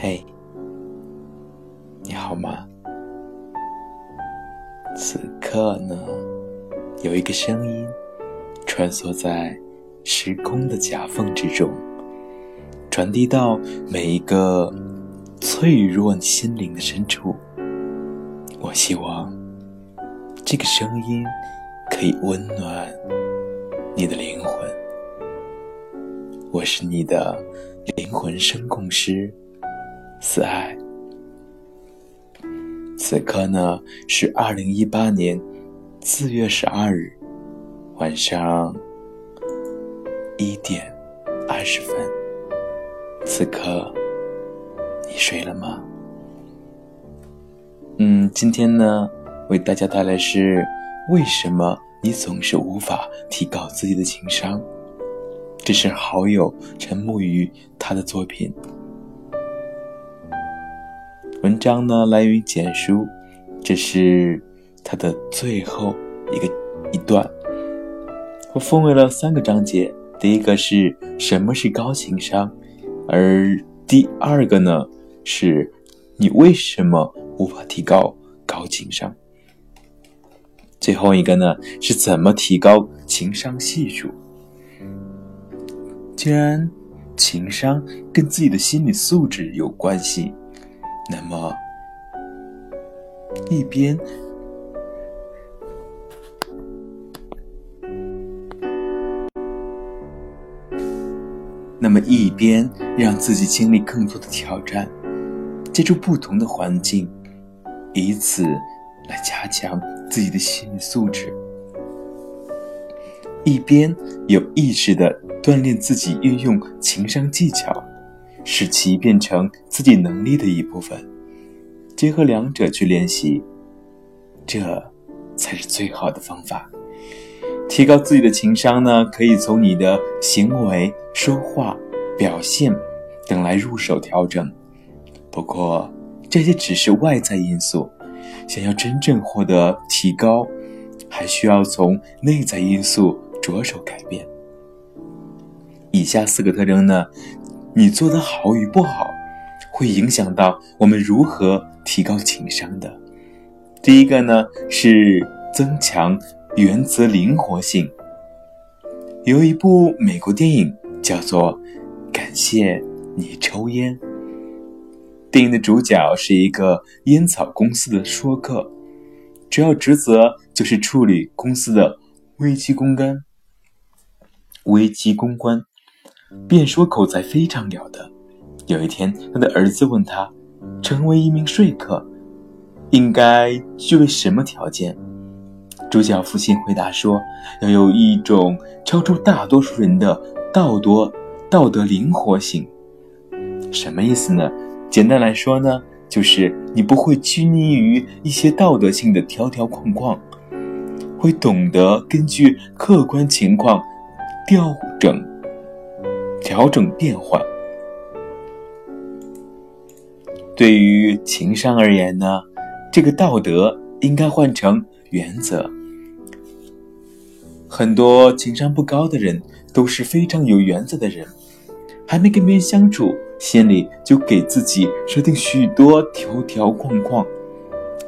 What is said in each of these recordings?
嘿，你好吗？此刻呢，有一个声音穿梭在时空的夹缝之中，传递到每一个脆弱心灵的深处。我希望这个声音可以温暖你的灵魂。我是你的灵魂声控师，思爱。此刻呢是二零一八年四月十二日晚上一点二十分。此刻你睡了吗？嗯，今天呢为大家带来是为什么你总是无法提高自己的情商？这是好友陈木鱼他的作品。文章呢来源于简书，这是他的最后一个一段。我分为了三个章节，第一个是什么是高情商，而第二个呢是你为什么无法提高高情商，最后一个呢是怎么提高情商系数。既然情商跟自己的心理素质有关系，那么一边那么一边让自己经历更多的挑战，借助不同的环境，以此来加强自己的心理素质；一边有意识的锻炼自己运用情商技巧，使其变成自己能力的一部分。结合两者去练习，这才是最好的方法。提高自己的情商呢，可以从你的行为、说话、表现等来入手调整。不过，这些只是外在因素，想要真正获得提高，还需要从内在因素着手改变。以下四个特征呢，你做的好与不好，会影响到我们如何提高情商的。第一个呢，是增强。原则灵活性。有一部美国电影叫做《感谢你抽烟》。电影的主角是一个烟草公司的说客，主要职责就是处理公司的危机公关。危机公关，便说口才非常了得。有一天，他的儿子问他：“成为一名说客，应该具备什么条件？”主角父亲回答说：“要有一种超出大多数人的道德道德灵活性。什么意思呢？简单来说呢，就是你不会拘泥于一些道德性的条条框框，会懂得根据客观情况调整、调整变换。对于情商而言呢，这个道德应该换成原则。”很多情商不高的人都是非常有原则的人，还没跟别人相处，心里就给自己设定许多条条框框，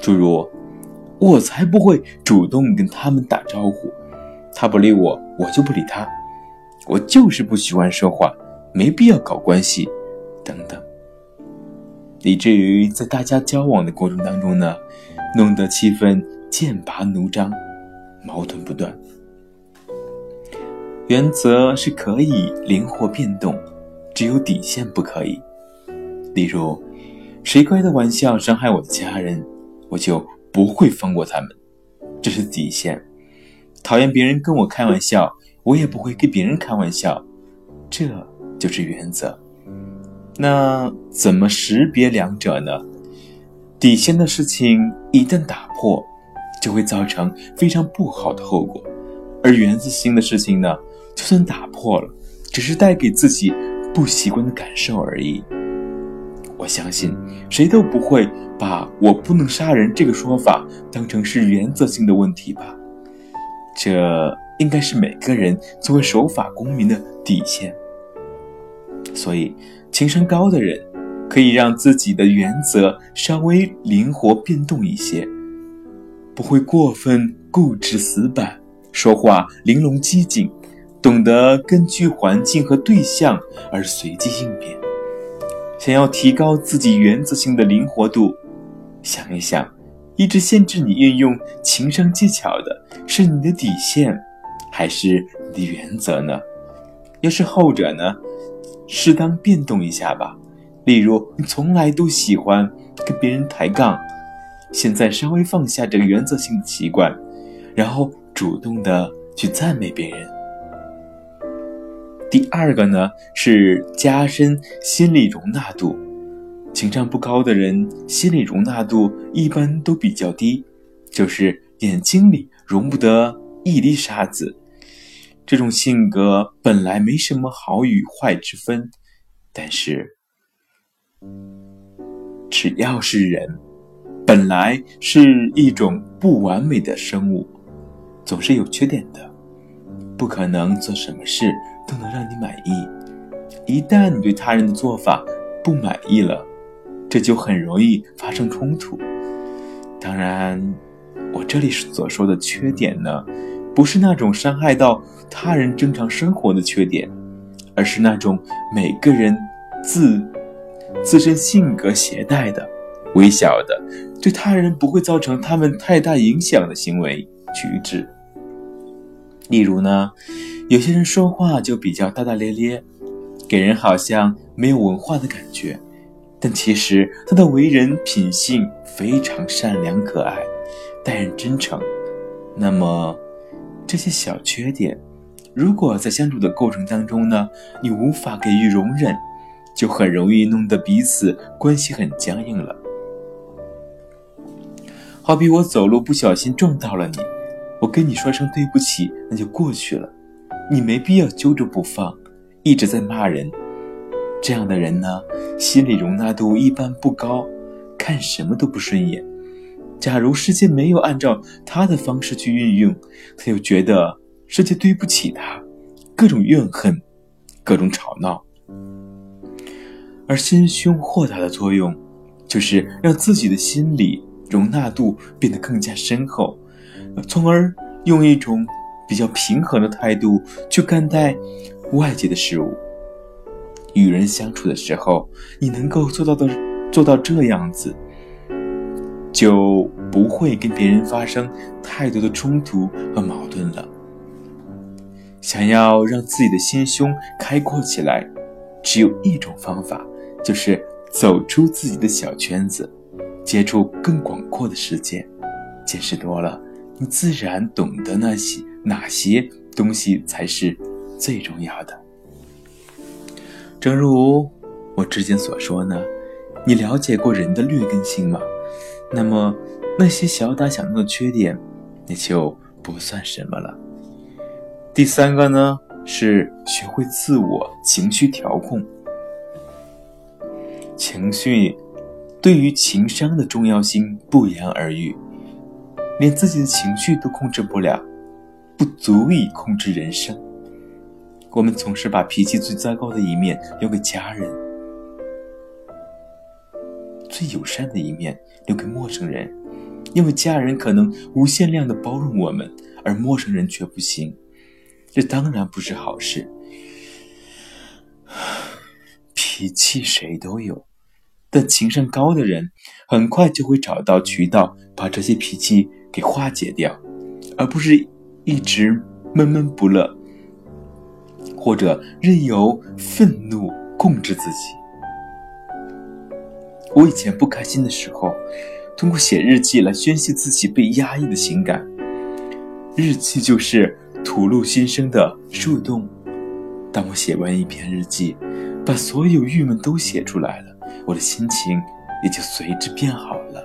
诸如“我才不会主动跟他们打招呼，他不理我，我就不理他，我就是不喜欢说话，没必要搞关系”等等，以至于在大家交往的过程当中呢，弄得气氛剑拔弩张，矛盾不断。原则是可以灵活变动，只有底线不可以。例如，谁开的玩笑伤害我的家人，我就不会放过他们，这是底线。讨厌别人跟我开玩笑，我也不会跟别人开玩笑，这就是原则。那怎么识别两者呢？底线的事情一旦打破，就会造成非常不好的后果，而原则性的事情呢？就算打破了，只是带给自己不习惯的感受而已。我相信谁都不会把我不能杀人这个说法当成是原则性的问题吧？这应该是每个人作为守法公民的底线。所以，情商高的人可以让自己的原则稍微灵活变动一些，不会过分固执死板，说话玲珑机警，懂得根据环境和对象而随机应变。想要提高自己原则性的灵活度，想一想，一直限制你运用情商技巧的是你的底线，还是你的原则呢？要是后者呢，适当变动一下吧。例如，你从来都喜欢跟别人抬杠，现在稍微放下这个原则性的习惯，然后主动的去赞美别人。第二个呢，是加深心理容纳度。情商不高的人，心理容纳度一般都比较低，就是眼睛里容不得一粒沙子。这种性格本来没什么好与坏之分，但是，只要是人，本来是一种不完美的生物，总是有缺点的，不可能做什么事都能让你满意。一旦你对他人的做法不满意了，这就很容易发生冲突。当然，我这里所说的缺点呢。不是那种伤害到他人正常生活的缺点，而是那种每个人自自身性格携带的微小的，对他人不会造成他们太大影响的行为举止。例如呢，有些人说话就比较大大咧咧，给人好像没有文化的感觉，但其实他的为人品性非常善良可爱，待人真诚。那么。这些小缺点，如果在相处的过程当中呢，你无法给予容忍，就很容易弄得彼此关系很僵硬了。好比我走路不小心撞到了你，我跟你说声对不起，那就过去了，你没必要揪着不放，一直在骂人。这样的人呢，心理容纳度一般不高，看什么都不顺眼。假如世界没有按照他的方式去运用，他就觉得世界对不起他，各种怨恨，各种吵闹。而心胸豁达的作用，就是让自己的心理容纳度变得更加深厚，从而用一种比较平和的态度去看待外界的事物。与人相处的时候，你能够做到的做到这样子。就不会跟别人发生太多的冲突和矛盾了。想要让自己的心胸开阔起来，只有一种方法，就是走出自己的小圈子，接触更广阔的世界。见识多了，你自然懂得那些哪些东西才是最重要的。正如我之前所说呢，你了解过人的劣根性吗？那么，那些小打小闹的缺点，也就不算什么了。第三个呢，是学会自我情绪调控。情绪对于情商的重要性不言而喻，连自己的情绪都控制不了，不足以控制人生。我们总是把脾气最糟糕的一面留给家人。最友善的一面留给陌生人，因为家人可能无限量的包容我们，而陌生人却不行。这当然不是好事。脾气谁都有，但情商高的人很快就会找到渠道把这些脾气给化解掉，而不是一直闷闷不乐，或者任由愤怒控制自己。我以前不开心的时候，通过写日记来宣泄自己被压抑的情感。日记就是吐露心声的树洞。当我写完一篇日记，把所有郁闷都写出来了，我的心情也就随之变好了，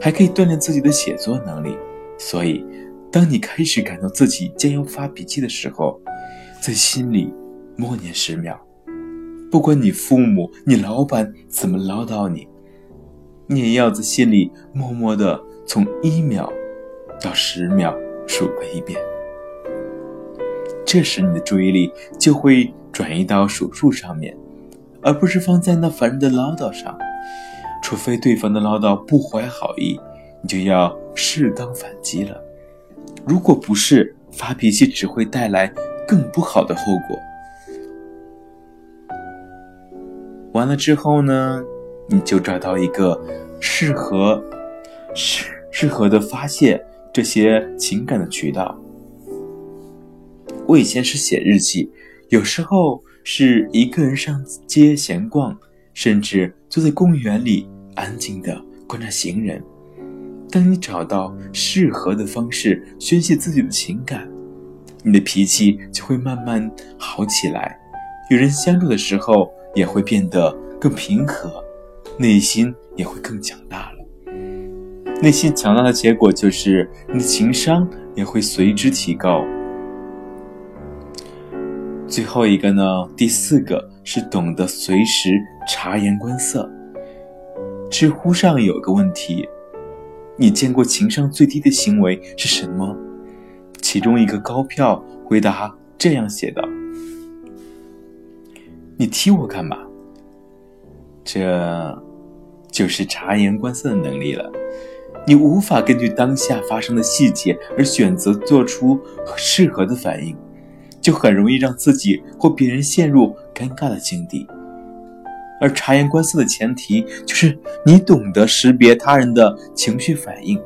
还可以锻炼自己的写作能力。所以，当你开始感到自己将要发脾气的时候，在心里默念十秒。不管你父母、你老板怎么唠叨你，你也要在心里默默的从一秒到十秒数个一遍。这时你的注意力就会转移到数数上面，而不是放在那烦人的唠叨上。除非对方的唠叨不怀好意，你就要适当反击了。如果不是，发脾气只会带来更不好的后果。完了之后呢，你就找到一个适合、适适合的发泄这些情感的渠道。我以前是写日记，有时候是一个人上街闲逛，甚至坐在公园里安静的观察行人。当你找到适合的方式宣泄自己的情感，你的脾气就会慢慢好起来。与人相处的时候也会变得更平和，内心也会更强大了。内心强大的结果就是你的情商也会随之提高。最后一个呢，第四个是懂得随时察言观色。知乎上有个问题：你见过情商最低的行为是什么？其中一个高票回答这样写道：“你踢我干嘛？”这就是察言观色的能力了。你无法根据当下发生的细节而选择做出适合的反应。就很容易让自己或别人陷入尴尬的境地，而察言观色的前提就是你懂得识别他人的情绪反应，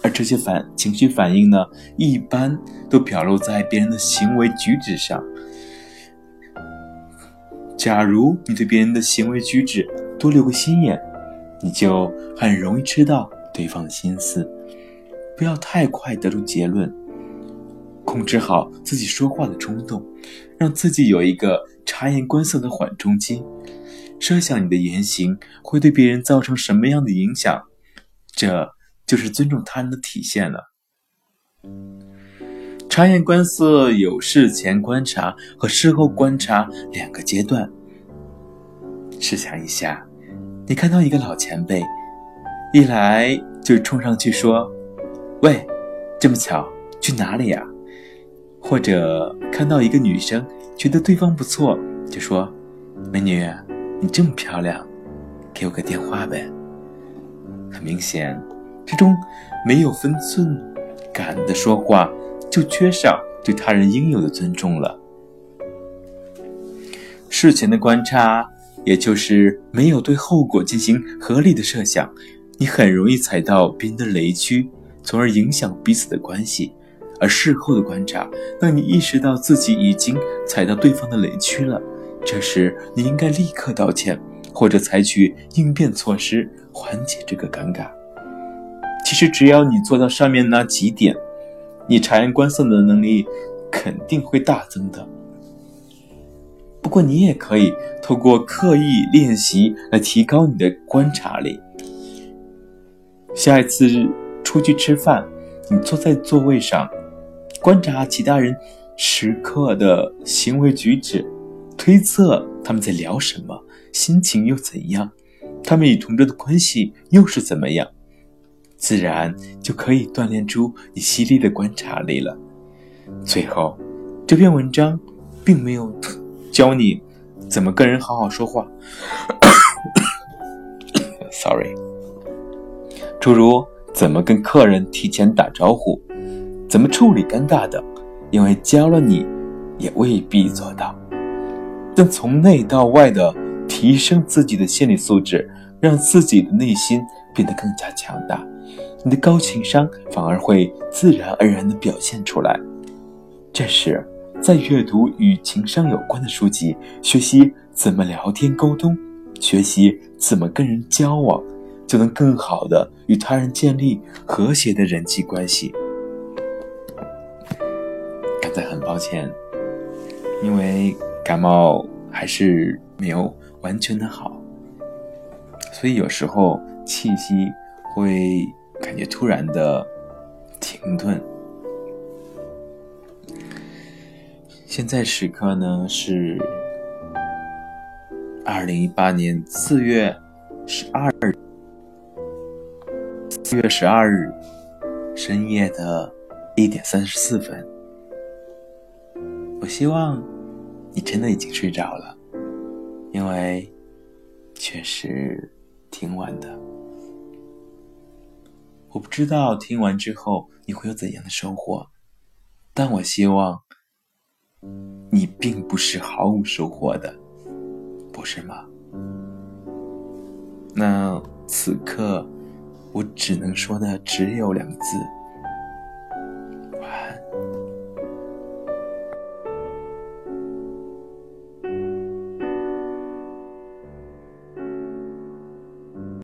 而这些反情绪反应呢，一般都表露在别人的行为举止上。假如你对别人的行为举止多留个心眼，你就很容易知道对方的心思，不要太快得出结论。控制好自己说话的冲动，让自己有一个察言观色的缓冲期。设想你的言行会对别人造成什么样的影响，这就是尊重他人的体现了。察言观色有事前观察和事后观察两个阶段。试想一下，你看到一个老前辈，一来就冲上去说：“喂，这么巧，去哪里呀？”或者看到一个女生，觉得对方不错，就说：“美女，你这么漂亮，给我个电话呗。”很明显，这种没有分寸感的说话，就缺少对他人应有的尊重了。事前的观察，也就是没有对后果进行合理的设想，你很容易踩到别人的雷区，从而影响彼此的关系。而事后的观察，当你意识到自己已经踩到对方的雷区了，这时你应该立刻道歉，或者采取应变措施缓解这个尴尬。其实只要你做到上面那几点，你察言观色的能力肯定会大增的。不过你也可以透过刻意练习来提高你的观察力。下一次出去吃饭，你坐在座位上。观察其他人时刻的行为举止，推测他们在聊什么，心情又怎样，他们与同桌的关系又是怎么样，自然就可以锻炼出你犀利的观察力了。最后，这篇文章并没有教你怎么跟人好好说话，sorry，诸如怎么跟客人提前打招呼。怎么处理尴尬的？因为教了你，也未必做到。但从内到外的提升自己的心理素质，让自己的内心变得更加强大，你的高情商反而会自然而然地表现出来。这时，在阅读与情商有关的书籍，学习怎么聊天沟通，学习怎么跟人交往，就能更好地与他人建立和谐的人际关系。刚才很抱歉，因为感冒还是没有完全的好，所以有时候气息会感觉突然的停顿。现在时刻呢是二零一八年四月十二日，四月十二日深夜的一点三十四分。我希望你真的已经睡着了，因为确实挺晚的。我不知道听完之后你会有怎样的收获，但我希望你并不是毫无收获的，不是吗？那此刻我只能说的只有两个字。